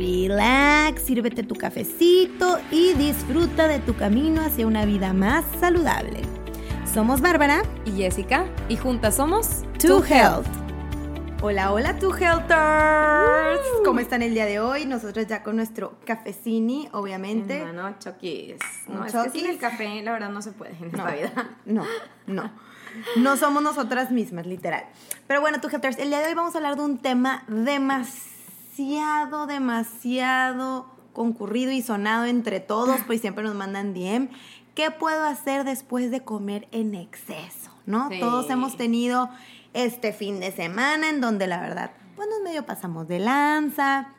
relax, sírvete tu cafecito y disfruta de tu camino hacia una vida más saludable. Somos Bárbara y Jessica y juntas somos To Health. Hola, hola, To Healthers. ¿Cómo están el día de hoy? Nosotros ya con nuestro cafecini, obviamente. No, choquis. No, es que sin el café, la verdad, no se puede en esta vida. No, no. No somos nosotras mismas, literal. Pero bueno, To Healthers, el día de hoy vamos a hablar de un tema demasiado, demasiado concurrido y sonado entre todos, pues siempre nos mandan DM. ¿Qué puedo hacer después de comer en exceso? ¿No? Todos hemos tenido este fin de semana en donde la verdad, pues nos medio pasamos de lanza,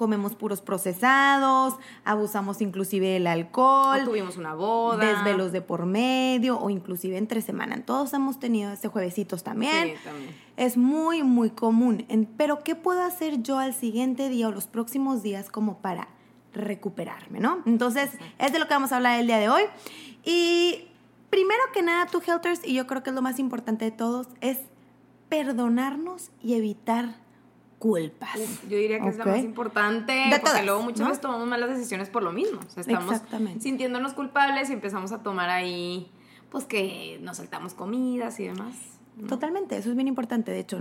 comemos puros procesados, abusamos inclusive del alcohol. tuvimos una boda. Desvelos de por medio o inclusive entre semana. Todos hemos tenido este juevesitos también. Sí, también. Es muy, muy común. pero ¿qué puedo hacer yo al siguiente día o los próximos días como para recuperarme, ¿no? Entonces, es de lo que vamos a hablar el día de hoy. Y primero que nada, tú, Helters, y yo creo que es lo más importante de todos, es perdonarnos y evitar culpas. yo diría que es lo más importante, de porque todas, luego muchas ¿no? veces tomamos malas decisiones por lo mismo. O sea, estamos Exactamente. sintiéndonos culpables y empezamos a tomar ahí, pues que nos saltamos comidas y demás. ¿no? Totalmente, eso es bien importante, de hecho,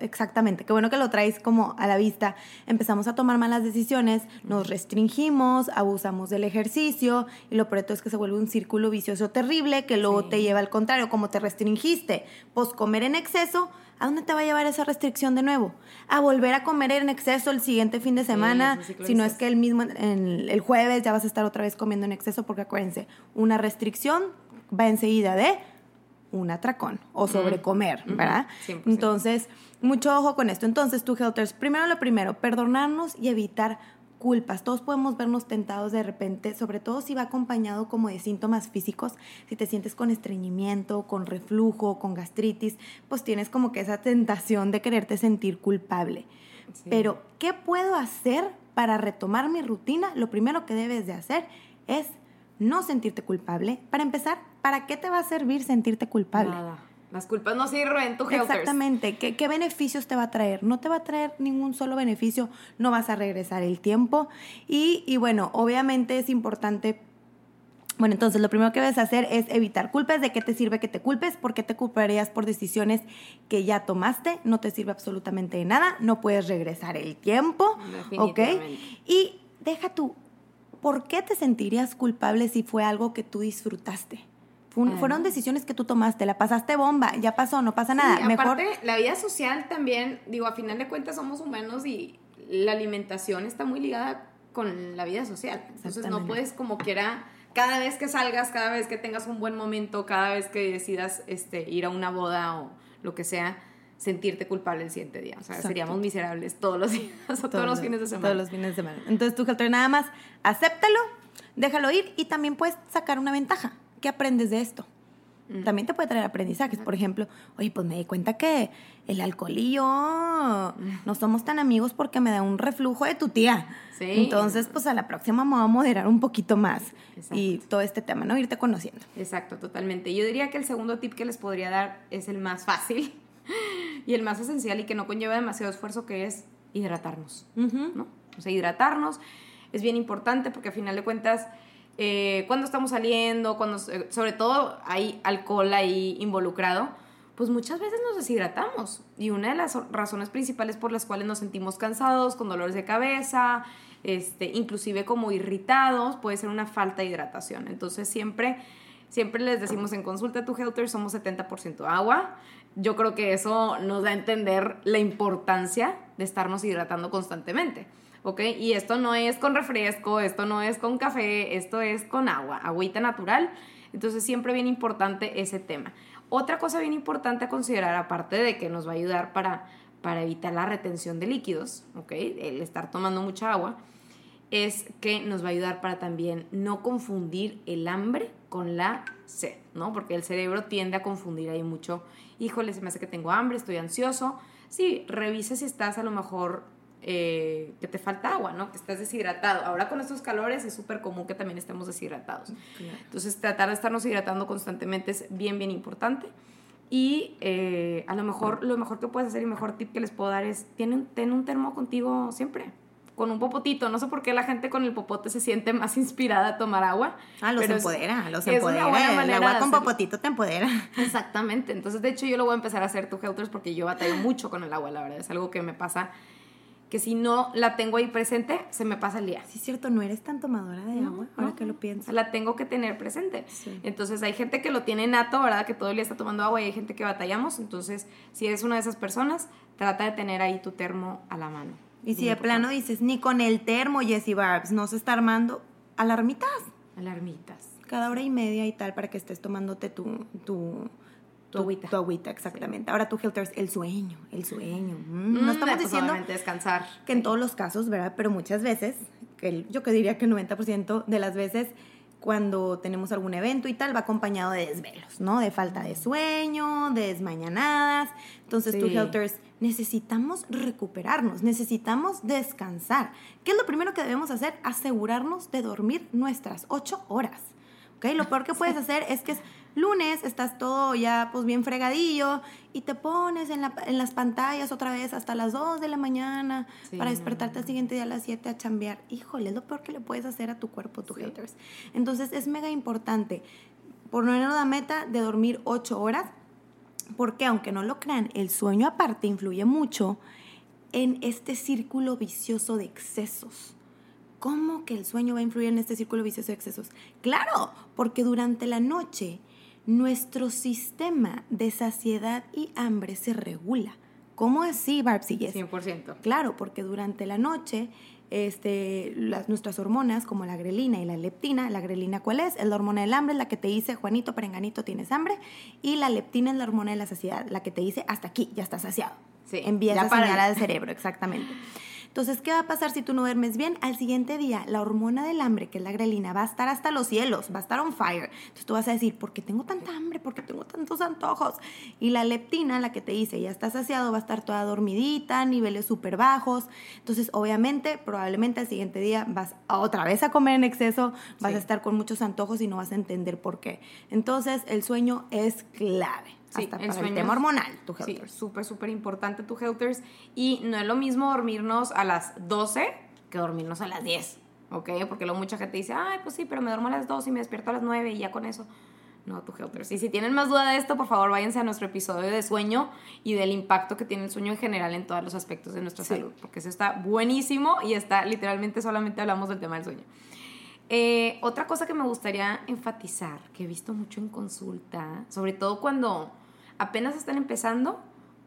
exactamente, qué bueno que lo traes como a la vista. Empezamos a tomar malas decisiones, nos restringimos, abusamos del ejercicio y lo peor es que se vuelve un círculo vicioso terrible que luego Sí. te lleva al contrario, como te restringiste, pues comer en exceso, ¿a dónde te va a llevar esa restricción de nuevo? A volver a comer en exceso el siguiente fin de semana, si no es que el mismo, en- el jueves ya vas a estar otra vez comiendo en exceso, porque acuérdense, una restricción va enseguida de un atracón o sobrecomer, Ujú, ¿verdad? 100%. Entonces, mucho ojo con esto. Entonces, tú, Helters, primero lo primero, perdonarnos y evitar culpas. Todos podemos vernos tentados de repente, sobre todo si va acompañado como de síntomas físicos, si te sientes con estreñimiento, con reflujo, con gastritis, pues tienes como que esa tentación de quererte sentir culpable. Sí. Pero, ¿qué puedo hacer para retomar mi rutina? Lo primero que debes de hacer es no sentirte culpable. Para empezar, ¿para qué te va a servir sentirte culpable? Nada. Las culpas no sirven, tu. Exactamente. ¿Qué, ¿Qué beneficios te va a traer? No te va a traer ningún solo beneficio, no vas a regresar el tiempo. Y, y bueno, obviamente es importante. Bueno, entonces lo primero que debes hacer es evitar culpas. ¿De qué te sirve que te culpes? ¿Por qué te culparías por decisiones que ya tomaste? No te sirve absolutamente de nada. No puedes regresar el tiempo. ¿Ok? Y deja tú, ¿por qué te sentirías culpable si fue algo que tú disfrutaste? Fue Ajá. Fueron decisiones que tú tomaste, la pasaste bomba, ya pasó, no pasa nada. Sí, Mejor aparte, la vida social también, digo, a final de cuentas somos humanos y la alimentación está muy ligada con la vida social. Entonces no puedes como quiera, cada vez que salgas, cada vez que tengas un buen momento, cada vez que decidas este, ir a una boda o lo que sea, sentirte culpable el siguiente día. O sea, Exacto. seríamos miserables todos los días o todos, los fines de semana. Todos los fines de semana. Entonces tú, Helter, nada más acéptalo, déjalo ir y también puedes sacar una ventaja. ¿Qué aprendes de esto? Mm. También te puede traer aprendizajes. Por ejemplo, oye, pues me di cuenta que el alcohol y yo no somos tan amigos porque me da un reflujo de tu tía. Sí. Entonces, pues a la próxima me voy a moderar un poquito más. Exacto. Y todo este tema, ¿no? Irte conociendo. Exacto, totalmente. Yo diría que el segundo tip que les podría dar es el más fácil y el más esencial y que no conlleva demasiado esfuerzo, que es hidratarnos. ¿no? O sea, hidratarnos es bien importante porque a final de cuentas, eh, cuando estamos saliendo, cuando, eh, sobre todo hay alcohol ahí involucrado, pues muchas veces nos deshidratamos. Y una de las razones principales por las cuales nos sentimos cansados, con dolores de cabeza, este, inclusive como irritados, puede ser una falta de hidratación. Entonces siempre, siempre les decimos en consulta tu Helter somos 70% agua. Yo creo que eso nos da a entender la importancia de estarnos hidratando constantemente. ¿Ok? Y esto no es con refresco, esto no es con café, esto es con agua, agüita natural. Entonces siempre bien importante ese tema. Otra cosa bien importante a considerar, aparte de que nos va a ayudar para, para evitar la retención de líquidos, ¿ok? El estar tomando mucha agua, es que nos va a ayudar para también no confundir el hambre con la sed, ¿no? Porque el cerebro tiende a confundir ahí mucho. Híjole, se me hace que tengo hambre, estoy ansioso. Sí, revisa si estás a lo mejor eh, que te falta agua, ¿no? Que estás deshidratado. Ahora con estos calores es súper común que también estemos deshidratados. Entonces tratar de estarnos hidratando constantemente es bien, bien importante. Y eh, a lo mejor lo mejor que puedes hacer y mejor tip que les puedo dar es, ten un termo contigo siempre con un popotito. No sé por qué la gente con el popote se siente más inspirada a tomar agua. Ah, los empodera, los empodera. el agua con popotito te empodera. Exactamente. Entonces, de hecho, yo lo voy a empezar a hacer tu Helters porque yo batallo mucho con el agua, la verdad. Es algo que me pasa que si no la tengo ahí presente, se me pasa el día. Sí, es cierto, no eres tan tomadora de agua, ahora que lo pienso. La tengo que tener presente. Entonces, hay gente que lo tiene nato, ¿verdad? Que todo el día está tomando agua y hay gente que batallamos. Entonces, si eres una de esas personas, trata de tener ahí tu termo a la mano. Y si de plano dices, ni con el termo, Jessie Barbs, no se está armando, alarmitas. Alarmitas. Cada hora y media y tal para que estés tomándote tu, tu, tu agüita. Tu agüita, exactamente. Ahora tú, Hilters, el sueño, el sueño. Mm, no mm, estamos diciendo descansar. que en todos los casos, ¿verdad? Pero muchas veces, que yo que diría que el 90% de las veces cuando tenemos algún evento y tal, va acompañado de desvelos, ¿no? De falta de sueño, de desmañanadas. Entonces, tú, Helters, necesitamos recuperarnos, necesitamos descansar. ¿Qué es lo primero que debemos hacer? Asegurarnos de dormir nuestras ocho horas. ¿Ok? Lo peor que puedes hacer es que es lunes, estás todo ya pues bien fregadillo y te pones en, las pantallas otra vez hasta las 2 de la mañana para despertarte al siguiente día a las 7 a chambear. Híjole, es lo peor que le puedes hacer a tu cuerpo, tu haters. Entonces es mega importante poner la meta de dormir 8 horas porque aunque no lo crean, el sueño aparte influye mucho en este círculo vicioso de excesos. ¿Cómo que el sueño va a influir en este círculo vicioso de excesos? Claro, porque durante la noche nuestro sistema de saciedad y hambre se regula. ¿Cómo así, Barbs 100%. Claro, porque durante la noche este, las, nuestras hormonas como la grelina y la leptina. ¿La grelina cuál es? Es la hormona del hambre, la que te dice, Juanito, perenganito, tienes hambre. Y la leptina es la hormona de la saciedad, la que te dice, hasta aquí, ya estás saciado. Sí, Envía esa señal al cerebro, exactamente. Entonces, ¿qué va a pasar si tú no duermes bien? Al siguiente día, la hormona del hambre, que es la grelina, va a estar hasta los cielos, va a estar on fire. Entonces tú vas a decir, ¿por qué tengo tanta hambre? ¿Por qué tengo tantos antojos? Y la leptina, la que te dice, ya estás saciado, va a estar toda dormidita, niveles súper bajos. Entonces, obviamente, probablemente al siguiente día vas a otra vez a comer en exceso, vas a estar con muchos antojos y no vas a entender por qué. Entonces, el sueño es clave. Sí, hasta el, para el tema hormonal, tu Helters. Sí, súper, súper importante tu Helters. Y no es lo mismo dormirnos a las 12 que dormirnos a las 10, ¿ok? Porque luego mucha gente dice, ay, pues sí, pero me duermo a las 12 y me despierto a las 9 y ya con eso. No, tu Helters. Y si tienen más duda de esto, por favor, váyanse a nuestro episodio de sueño y del impacto que tiene el sueño en general en todos los aspectos de nuestra salud. Porque eso está buenísimo y está literalmente solamente hablamos del tema del sueño. Eh, otra cosa que me gustaría enfatizar, que he visto mucho en consulta, sobre todo cuando apenas están empezando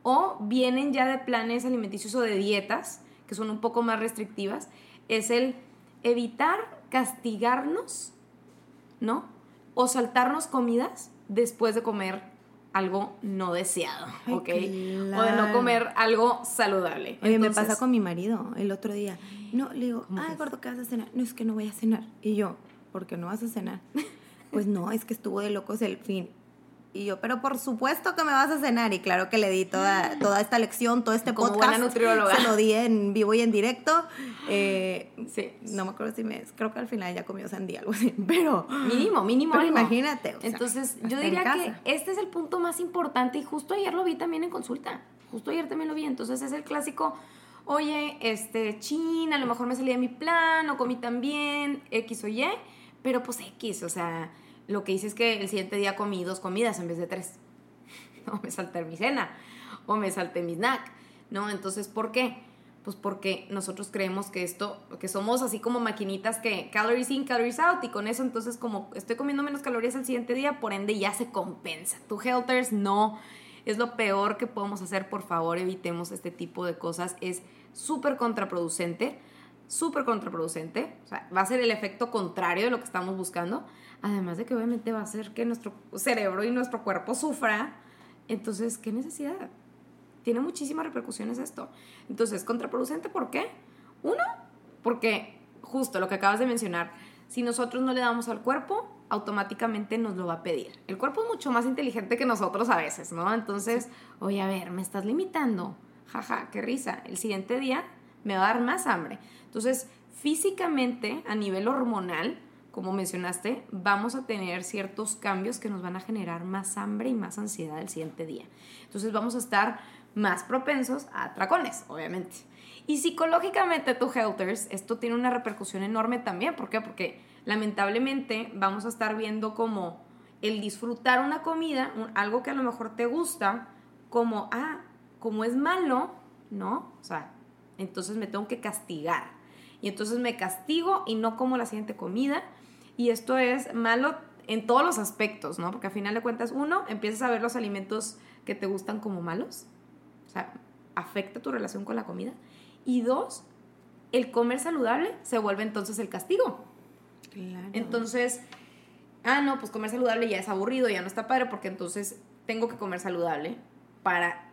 o vienen ya de planes alimenticios o de dietas que son un poco más restrictivas, es el evitar castigarnos, ¿no? O saltarnos comidas después de comer algo no deseado, ¿ok? O de no comer algo saludable. Oye, me pasa con mi marido el otro día. No, le digo, ay, gordo, ¿qué vas a cenar? No, es que no voy a cenar. Y yo, ¿por qué no vas a cenar? pues no, es que estuvo de locos el fin. Y yo, pero por supuesto que me vas a cenar. Y claro que le di toda, toda esta lección, todo este Como podcast. nutrióloga. Se lo di en vivo y en directo. Eh, sí. No me acuerdo si me... Creo que al final ya comió sandía, algo así. Pero... Mínimo, mínimo. Pero imagínate. Entonces, yo diría que este es el punto más importante. Y justo ayer lo vi también en consulta. Justo ayer también lo vi. Entonces, es el clásico... Oye, este, chin, a lo mejor me salí de mi plan, o comí también, X o Y, pero pues X, o sea, lo que hice es que el siguiente día comí dos comidas en vez de tres. O me salté mi cena, o me salté mi snack, ¿no? Entonces, ¿por qué? Pues porque nosotros creemos que esto, que somos así como maquinitas que calories in, calories out, y con eso entonces como estoy comiendo menos calorías el siguiente día, por ende ya se compensa. Tu Helters no, es lo peor que podemos hacer, por favor evitemos este tipo de cosas, es súper contraproducente, súper contraproducente, o sea, va a ser el efecto contrario de lo que estamos buscando. Además de que obviamente va a hacer que nuestro cerebro y nuestro cuerpo sufra. Entonces, ¿qué necesidad? Tiene muchísimas repercusiones esto. Entonces, contraproducente, ¿por qué? Uno, porque justo lo que acabas de mencionar, si nosotros no le damos al cuerpo, automáticamente nos lo va a pedir. El cuerpo es mucho más inteligente que nosotros a veces, ¿no? Entonces, oye, a ver, me estás limitando. Jaja, qué risa. El siguiente día me va a dar más hambre. Entonces, físicamente, a nivel hormonal, como mencionaste, vamos a tener ciertos cambios que nos van a generar más hambre y más ansiedad el siguiente día. Entonces vamos a estar más propensos a atracones, obviamente. Y psicológicamente, tu helters, esto tiene una repercusión enorme también. ¿Por qué? Porque lamentablemente vamos a estar viendo como el disfrutar una comida, algo que a lo mejor te gusta, como, ah, como es malo, ¿no? O sea, entonces me tengo que castigar. Y entonces me castigo y no como la siguiente comida. Y esto es malo en todos los aspectos, ¿no? Porque al final de cuentas, uno, empiezas a ver los alimentos que te gustan como malos. O sea, afecta tu relación con la comida. Y dos, el comer saludable se vuelve entonces el castigo. Claro. Entonces, ah, no, pues comer saludable ya es aburrido, ya no está padre, porque entonces tengo que comer saludable para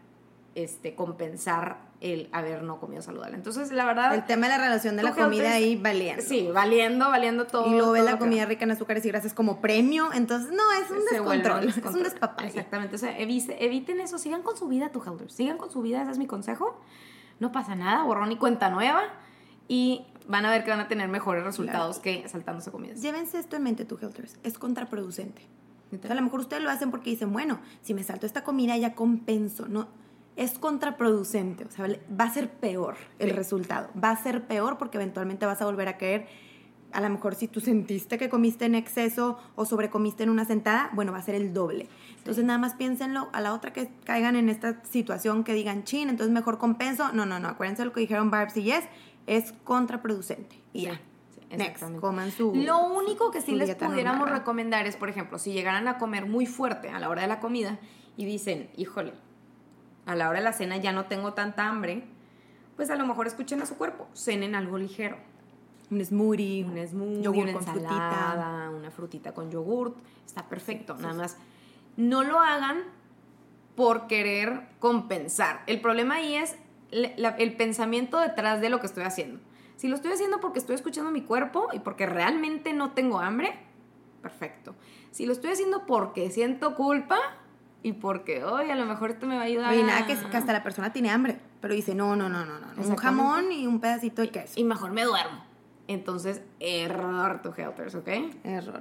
este, compensar el haber no comido saludable. Entonces, la verdad... El tema de la relación de la comida ahí valiendo. Sí, valiendo, valiendo todo. Y luego ve la comida rica en azúcares y grasas como premio. Entonces, no, es un descontrol. Es un despapalle. Exactamente. O sea, eviten eso. Sigan con su vida, tu helpers. Sigan con su vida, ese es mi consejo. No pasa nada, borrón y cuenta nueva. Y van a ver que van a tener mejores resultados que saltándose comidas. Llévense esto en mente, tu helpers. Es contraproducente. a lo mejor ustedes lo hacen porque dicen, bueno, si me salto esta comida ya compenso. No, es contraproducente, o sea, va a ser peor el resultado, va a ser peor porque eventualmente vas a volver a caer, a lo mejor si tú sentiste que comiste en exceso o sobrecomiste en una sentada, bueno, va a ser el doble. Entonces nada más piénsenlo, a la otra que caigan en esta situación que digan, chin, entonces mejor compenso, no, no, no, acuérdense lo que dijeron Barbs y Yes, es contraproducente. Y ya. Next, coman su. Lo único que sí les pudiéramos recomendar es, por ejemplo, si llegaran a comer muy fuerte a la hora de la comida y dicen, híjole, a la hora de la cena ya no tengo tanta hambre, pues a lo mejor escuchen a su cuerpo, cenen algo ligero. Un smoothie, un smoothie, una ensalada, una frutita con yogurt, está perfecto. Nada más no lo hagan por querer compensar. El problema ahí es el pensamiento detrás de lo que estoy haciendo. Si lo estoy haciendo porque estoy escuchando mi cuerpo y porque realmente no tengo hambre, perfecto. Si lo estoy haciendo porque siento culpa, y porque, oye, a lo mejor esto me va a ayudar. Y nada, que, hasta la persona tiene hambre, pero dice, no, no, no, no, no. Un jamón y un pedacito de queso. Y mejor me duermo. Entonces, error tu helpers, ¿ok? Error.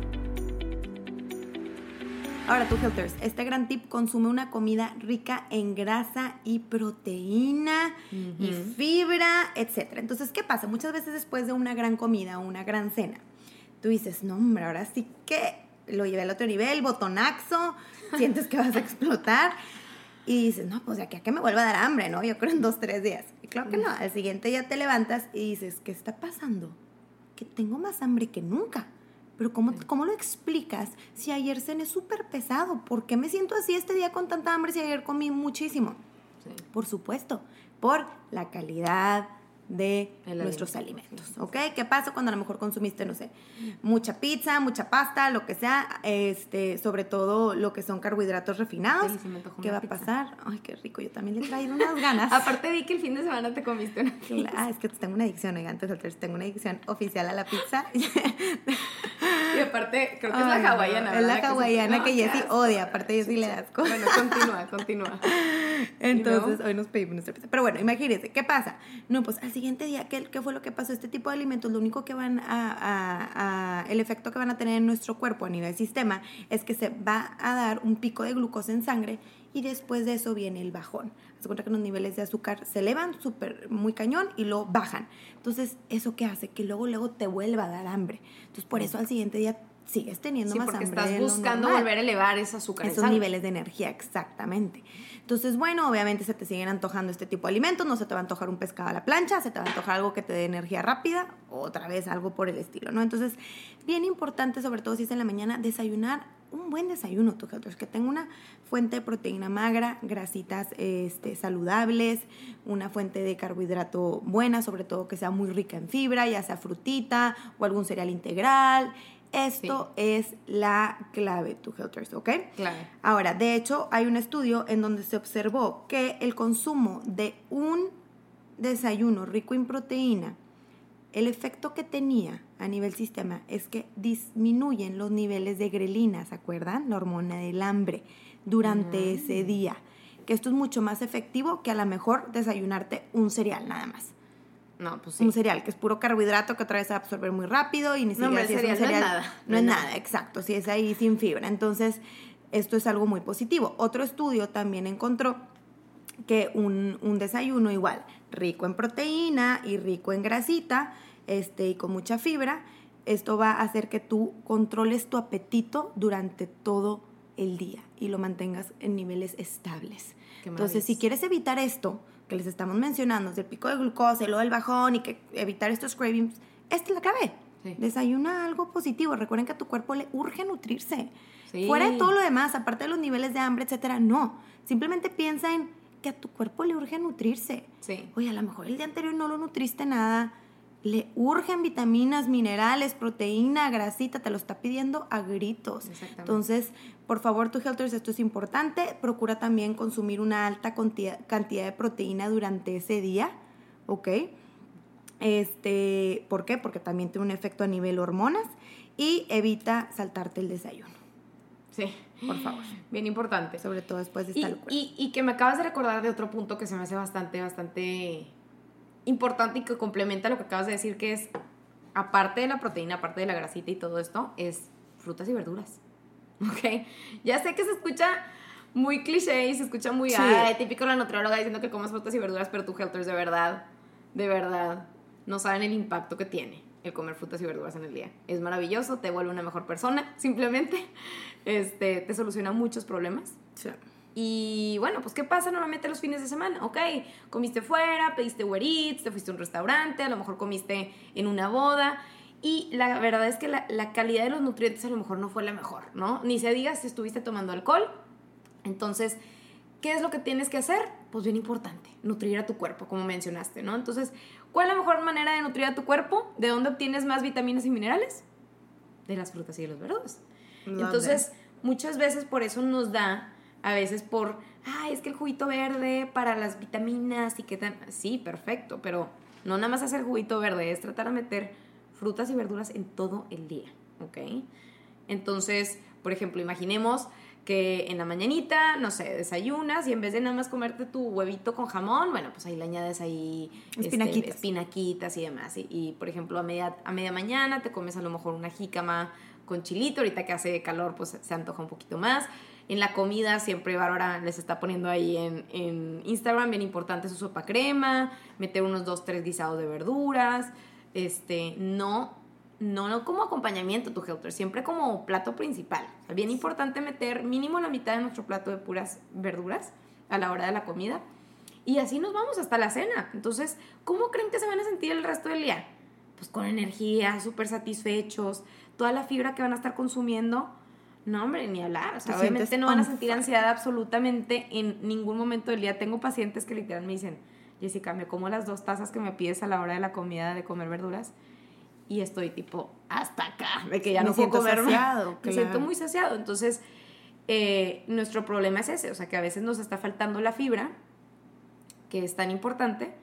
Ahora tú, Helters, este gran tip consume una comida rica en grasa y proteína y fibra, etc. Entonces, ¿qué pasa? Muchas veces después de una gran comida o una gran cena, tú dices, no, hombre, ahora sí que lo llevé al otro nivel, botonaxo, sientes que vas a explotar. Y dices, no, pues ya que a qué me vuelva a dar hambre, ¿no? Yo creo en dos, tres días. Y claro que no, al siguiente ya te levantas y dices, ¿qué está pasando? Que tengo más hambre que nunca. Pero ¿cómo, ¿cómo lo explicas si ayer cené súper pesado? ¿Por qué me siento así este día con tanta hambre si ayer comí muchísimo? Por supuesto, por la calidad, de nuestros alimentos, ¿ok? ¿Qué pasa cuando a lo mejor consumiste, no sé, mucha pizza, mucha pasta, lo que sea, este, sobre todo lo que son carbohidratos refinados? ¿Qué va a pasar? Ay, qué rico, yo también le he traído unas ganas. Aparte vi que el fin de semana te comiste una pizza. Ah, es que tengo una adicción, oigan, entonces tengo una adicción oficial a la pizza. y aparte, creo que es la hawaiana, Es la hawaiana que, Jessie odia, aparte Jessie le das Bueno, continúa, continúa. Entonces, hoy nos pedimos nuestra pizza. Pero bueno, imagínense, ¿qué pasa? No, pues así siguiente día, ¿qué, ¿qué, fue lo que pasó? Este tipo de alimentos, lo único que van a, el efecto que van a tener en nuestro cuerpo a nivel sistema es que se va a dar un pico de glucosa en sangre y después de eso viene el bajón. Se cuenta que los niveles de azúcar se elevan súper, muy cañón y luego bajan. Entonces, ¿eso qué hace? Que luego, luego te vuelva a dar hambre. Entonces, por eso al siguiente día sigues teniendo Sí, más porque hambre. estás buscando volver a elevar ese azúcar Esos sangre. niveles de energía, exactamente. Entonces, bueno, obviamente se te siguen antojando este tipo de alimentos, no se te va a antojar un pescado a la plancha, se te va a antojar algo que te dé energía rápida, otra vez algo por el estilo, ¿no? Entonces, bien importante, sobre todo si es en la mañana, desayunar un buen desayuno, tu que tenga una fuente de proteína magra, grasitas este, saludables, una fuente de carbohidrato buena, sobre todo que sea muy rica en fibra, ya sea frutita o algún cereal integral. Esto es la clave, tu Helters, ¿ok? Claro. Ahora, de hecho, hay un estudio en donde se observó que el consumo de un desayuno rico en proteína, el efecto que tenía a nivel sistema es que disminuyen los niveles de grelina, ¿se acuerdan? La hormona del hambre durante ese día. Que esto es mucho más efectivo que a lo mejor desayunarte un cereal nada más. No, pues sí. Un cereal que es puro carbohidrato que otra vez se va a absorber muy rápido y ni No, siquiera si el es un cereal no es cereal. nada. No es nada, exacto. Si es ahí sin fibra. Entonces, esto es algo muy positivo. Otro estudio también encontró que un, un desayuno igual, rico en proteína y rico en grasita, este, y con mucha fibra, esto va a hacer que tú controles tu apetito durante todo el día y lo mantengas en niveles estables. Entonces, si quieres evitar esto que les estamos mencionando, del pico de glucosa luego del bajón y que evitar estos cravings, esta es la clave. Sí. Desayuna algo positivo. Recuerden que a tu cuerpo le urge nutrirse. Sí. Fuera de todo lo demás, aparte de los niveles de hambre, etcétera, no. Simplemente piensa en que a tu cuerpo le urge nutrirse. Sí. Oye, a lo mejor el día anterior no lo nutriste nada. Le urgen vitaminas, minerales, proteína, grasita, te lo está pidiendo a gritos. Exactamente. Entonces, por favor, tu Helters, esto es importante. Procura también consumir una alta cantidad de proteína durante ese día, ¿ok? Este, ¿Por qué? Porque también tiene un efecto a nivel hormonas y evita saltarte el desayuno, Sí. por favor. Bien importante. Sobre todo después de Y, esta locura. y- y que me acabas de recordar de otro punto que se me hace bastante, bastante importante y que complementa lo que acabas de decir, que es, aparte de la proteína, aparte de la grasita y todo esto, es frutas y verduras. ¿Ok? Ya sé que se escucha muy cliché y se escucha muy Sí. ay, típico la nutrióloga diciendo que comas frutas y verduras, pero tu Helters de verdad, de verdad, no saben el impacto que tiene el comer frutas y verduras en el día. Es maravilloso, te vuelve una mejor persona, simplemente. Este, te soluciona muchos problemas. Sí. Y bueno, pues ¿qué pasa normalmente los fines de semana? Ok, comiste fuera, pediste Uber Eats, te fuiste a un restaurante, a lo mejor comiste en una boda. Y la verdad es que la, la calidad de los nutrientes a lo mejor no fue la mejor, ¿no? Ni se diga si estuviste tomando alcohol. Entonces, ¿qué es lo que tienes que hacer? Pues bien importante, nutrir a tu cuerpo, como mencionaste, ¿no? Entonces, ¿cuál es la mejor manera de nutrir a tu cuerpo? ¿De dónde obtienes más vitaminas y minerales? De las frutas y de las verduras. Entonces, muchas veces por eso nos da, a veces por, ay, es que el juguito verde para las vitaminas y qué tan. Sí, perfecto, pero no nada más hacer juguito verde, es tratar de meter frutas y verduras en todo el día, ¿ok? Entonces, por ejemplo, imaginemos que en la mañanita, no sé, desayunas y en vez de nada más comerte tu huevito con jamón, bueno, pues ahí le añades ahí este, Espinaquitas. espinaquitas y demás. Y, y, por ejemplo, a media, a media mañana te comes a lo mejor una jícama con chilito, ahorita que hace calor, pues se antoja un poquito más. En la comida siempre Bárbara les está poniendo ahí en, en Instagram, bien importante su sopa crema, meter unos dos, tres guisados de verduras, este, no, no, no como acompañamiento tu Helter, siempre como plato principal. O sea, bien importante meter mínimo la mitad de nuestro plato de puras verduras a la hora de la comida. Y así nos vamos hasta la cena. Entonces, ¿cómo creen que se van a sentir el resto del día? Pues con energía, súper satisfechos, toda la fibra que van a estar consumiendo. No, hombre, ni hablar. O sea, Te obviamente no van a sentir ansiedad absolutamente en ningún momento del día. Tengo pacientes que literal me dicen, Jessica, me como las dos tazas que me pides a la hora de la comida de comer verduras y estoy tipo hasta acá, de que ya Me no puedo siento comer más. saciado, Me siento claro. muy saciado. Entonces, eh, nuestro problema es ese, o sea, que a veces nos está faltando la fibra, que es tan importante,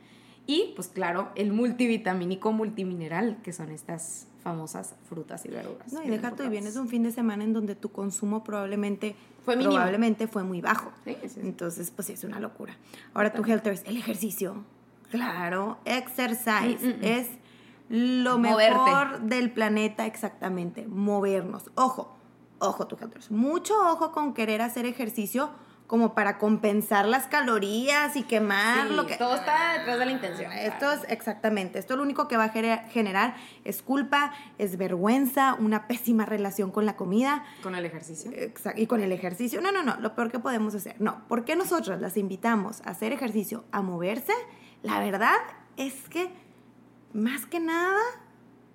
y pues claro, el multivitamínico multimineral, que son estas famosas frutas y verduras. No, y deja tú, y vienes de un fin de semana en donde tu consumo probablemente Fue mínimo. probablemente fue muy bajo. Sí, sí, sí. Entonces, pues sí, es una locura. Ahora tu Helters, el ejercicio. Claro, exercise Mm, mm, mm. es lo Moverte. mejor del planeta exactamente, movernos. Ojo, ojo tu Helters, mucho ojo con querer hacer ejercicio como para compensar las calorías y quemar Sí, lo que... todo está detrás de la intención. Esto es exactamente, esto lo único que va a gener- generar es culpa, es vergüenza, una pésima relación con la comida Con el ejercicio. exa- y con el ejercicio. No, no, no, lo peor que podemos hacer. No, ¿por qué nosotros las invitamos a hacer ejercicio, a moverse? La verdad es que más que nada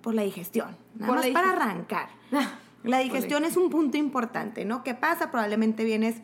por la digestión, nada Por más para arrancar. La digestión es un punto importante, ¿no? ¿Qué pasa? Probablemente vienes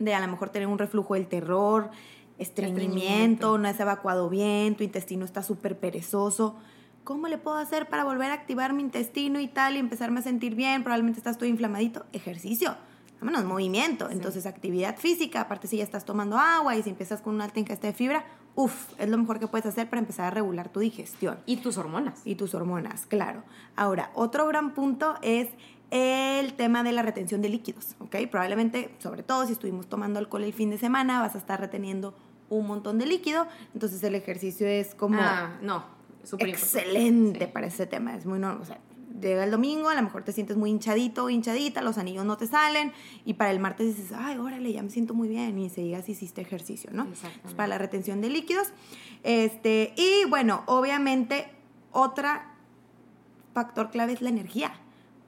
de a lo mejor tener un reflujo del terror, estreñimiento, Estreñimiento. no has evacuado bien, tu intestino está súper perezoso. ¿Cómo le puedo hacer para volver a activar mi intestino y tal y empezarme a sentir bien? Probablemente estás todo inflamadito. Ejercicio. Vámonos, movimiento. Entonces, actividad física. Aparte, si ya estás tomando agua y si empiezas con una alta ingesta de fibra, uff, es lo mejor que puedes hacer para empezar a regular tu digestión Y tus hormonas. y tus hormonas, claro. Ahora, otro gran punto es el tema de la retención de líquidos, ¿ok? Probablemente, sobre todo si estuvimos tomando alcohol el fin de semana, vas a estar reteniendo un montón de líquido, entonces el ejercicio es como Ah, no. Súper importante. excelente Sí. para ese tema, es muy normal, o sea, llega el domingo, a lo mejor te sientes muy hinchadito o hinchadita, los anillos no te salen y para el martes dices, ay, órale, ya me siento muy bien y enseguida sí hiciste ejercicio, ¿no? Entonces, para la retención de líquidos. Este, y bueno, obviamente, otra factor clave es la energía.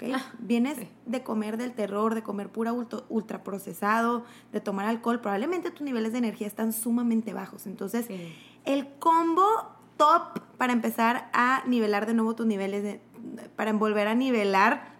¿Ok? Ah, Vienes sí. de comer del terror, de comer pura ultra, ultraprocesado, de tomar alcohol, probablemente tus niveles de energía están sumamente bajos. Entonces, Sí. el combo top para empezar a nivelar de nuevo tus niveles, de, para volver a nivelar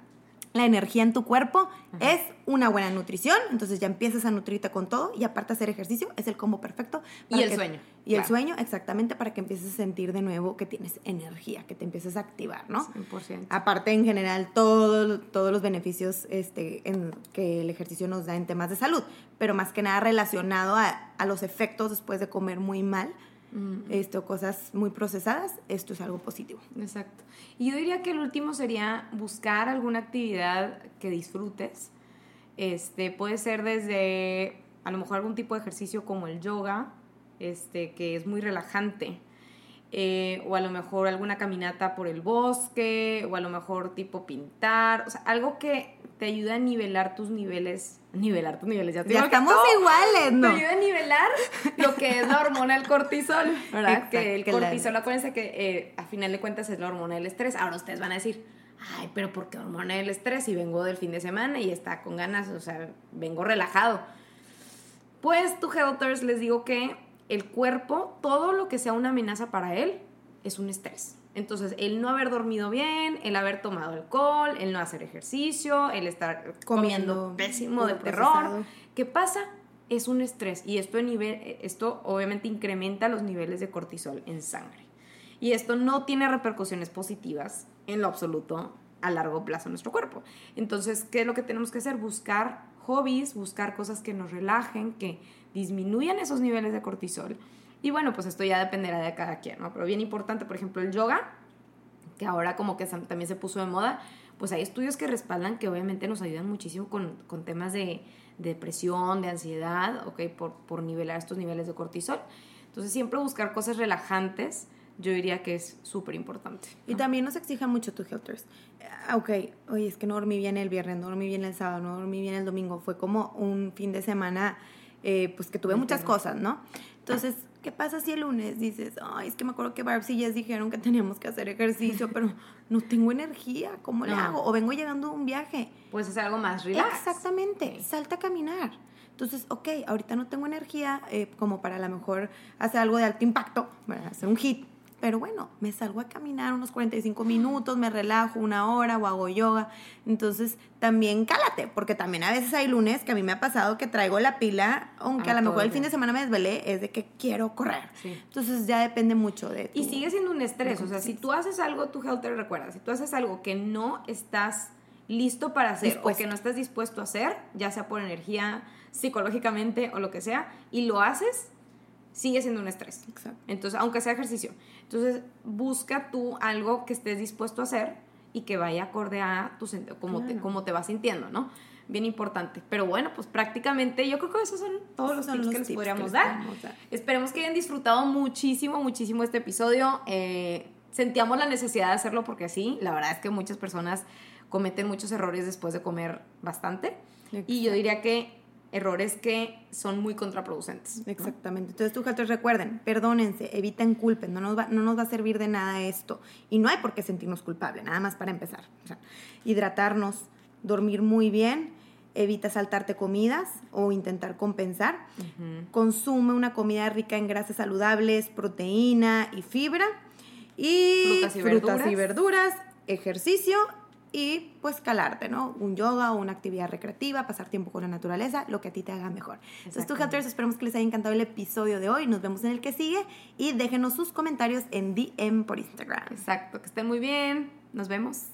la energía en tu cuerpo es una buena nutrición, entonces ya empiezas a nutrirte con todo y aparte hacer ejercicio es el combo perfecto. Y el que- sueño, Y el sueño, exactamente, para que empieces a sentir de nuevo que tienes energía, que te empieces a activar, ¿no? 100%. Aparte, en general, todo- todos los beneficios este, en, que el ejercicio nos da en temas de salud, pero más que nada relacionado a, a los efectos después de comer muy mal, Mm, esto, cosas muy procesadas, esto es algo positivo. Exacto. Y yo diría que el último sería buscar alguna actividad que disfrutes. Este, puede ser desde a lo mejor algún tipo de ejercicio como el yoga, este, que es muy relajante. Eh, o a lo mejor alguna caminata por el bosque, o a lo mejor tipo pintar, o sea, algo que te ayude a nivelar tus niveles, nivelar tus niveles, ya, te Ya estamos todo iguales, ¿no? Te ayuda a nivelar lo que es la hormona del cortisol, ¿verdad? Que el cortisol, acuérdense que eh, a final de cuentas es la hormona del estrés. Ahora ustedes van a decir, ay, pero ¿por qué hormona del estrés? Si vengo del fin de semana y está con ganas, o sea, vengo relajado. Pues, tu Helters, les digo que el cuerpo, todo lo que sea una amenaza para él, es un estrés. Entonces, el no haber dormido bien, el haber tomado alcohol, el no hacer ejercicio, el estar comiendo, Comiendo pésimo de terror. ¿qué pasa? Es un estrés y esto, nivel, esto obviamente incrementa los niveles de cortisol en sangre. Y esto no tiene repercusiones positivas en lo absoluto a largo plazo en nuestro cuerpo. Entonces, ¿qué es lo que tenemos que hacer? Buscar hobbies, buscar cosas que nos relajen, que disminuyan esos niveles de cortisol. Y bueno, pues esto ya dependerá de cada quien, ¿no? Pero bien importante, por ejemplo, el yoga, que ahora como que también se puso de moda, pues hay estudios que respaldan que obviamente nos ayudan muchísimo con, con temas de, de depresión, de ansiedad, ¿ok? Por, por nivelar estos niveles de cortisol. Entonces siempre buscar cosas relajantes, yo diría que es súper importante. Y también nos exijan mucho tus helters. Ah, Ok, oye, es que no dormí bien el viernes, no dormí bien el sábado, no dormí bien el domingo. Fue como un fin de semana, eh, pues que tuve muchas cosas, ¿no? Entonces, ¿qué pasa si el lunes dices, ay, es que me acuerdo que Barbs y Jess dijeron que teníamos que hacer ejercicio, pero no tengo energía, ¿cómo le No. hago? O vengo llegando de un viaje. Puedes hacer algo más relax. Exactamente, Sí. salta a caminar. Entonces, ok, ahorita no tengo energía eh, como para a lo mejor hacer algo de alto impacto, ¿verdad? hacer un hit. Pero bueno, me salgo a caminar unos 45 minutos, me relajo una hora o hago yoga. Entonces, también cálate, porque también a veces hay lunes que a mí me ha pasado que traigo la pila, aunque Ah, a lo mejor el fin de semana me desvelé, es de que quiero correr. Sí. Entonces, ya depende mucho de Y tu- sigue siendo un estrés. O sea, si tú haces algo, tu helter recuerda, si tú haces algo que no estás listo para hacer Dispuesto. o que no estás dispuesto a hacer, ya sea por energía, psicológicamente o lo que sea, y lo haces, sigue siendo un estrés. Exacto. Entonces, aunque sea ejercicio. Entonces, busca tú algo que estés dispuesto a hacer y que vaya acorde a tu sent- cómo, te, Claro. cómo te vas sintiendo, ¿no? Bien importante. Pero bueno, pues prácticamente yo creo que esos son todos los Son tips los que les tips podríamos les dar. podemos dar. Esperemos que hayan disfrutado muchísimo, muchísimo este episodio. Eh, sentíamos la necesidad de hacerlo porque sí, la verdad es que muchas personas cometen muchos errores después de comer bastante. Y yo diría que errores que son muy contraproducentes. Exactamente. Entonces, tú, Helters, recuerden, perdónense, eviten culpen, no nos, va, no nos va a servir de nada esto. Y no hay por qué sentirnos culpables, nada más para empezar. O sea, hidratarnos, dormir muy bien, evita saltarte comidas o intentar compensar. Consume una comida rica en grasas saludables, proteína y fibra. Y frutas y, frutas y verduras, ejercicio y pues calarte, ¿no? Un yoga o una actividad recreativa, pasar tiempo con la naturaleza, lo que a ti te haga mejor. Entonces, tú, Helters, esperemos que les haya encantado el episodio de hoy. Nos vemos en el que sigue y déjenos sus comentarios en DM por Instagram. Exacto, que estén muy bien. Nos vemos.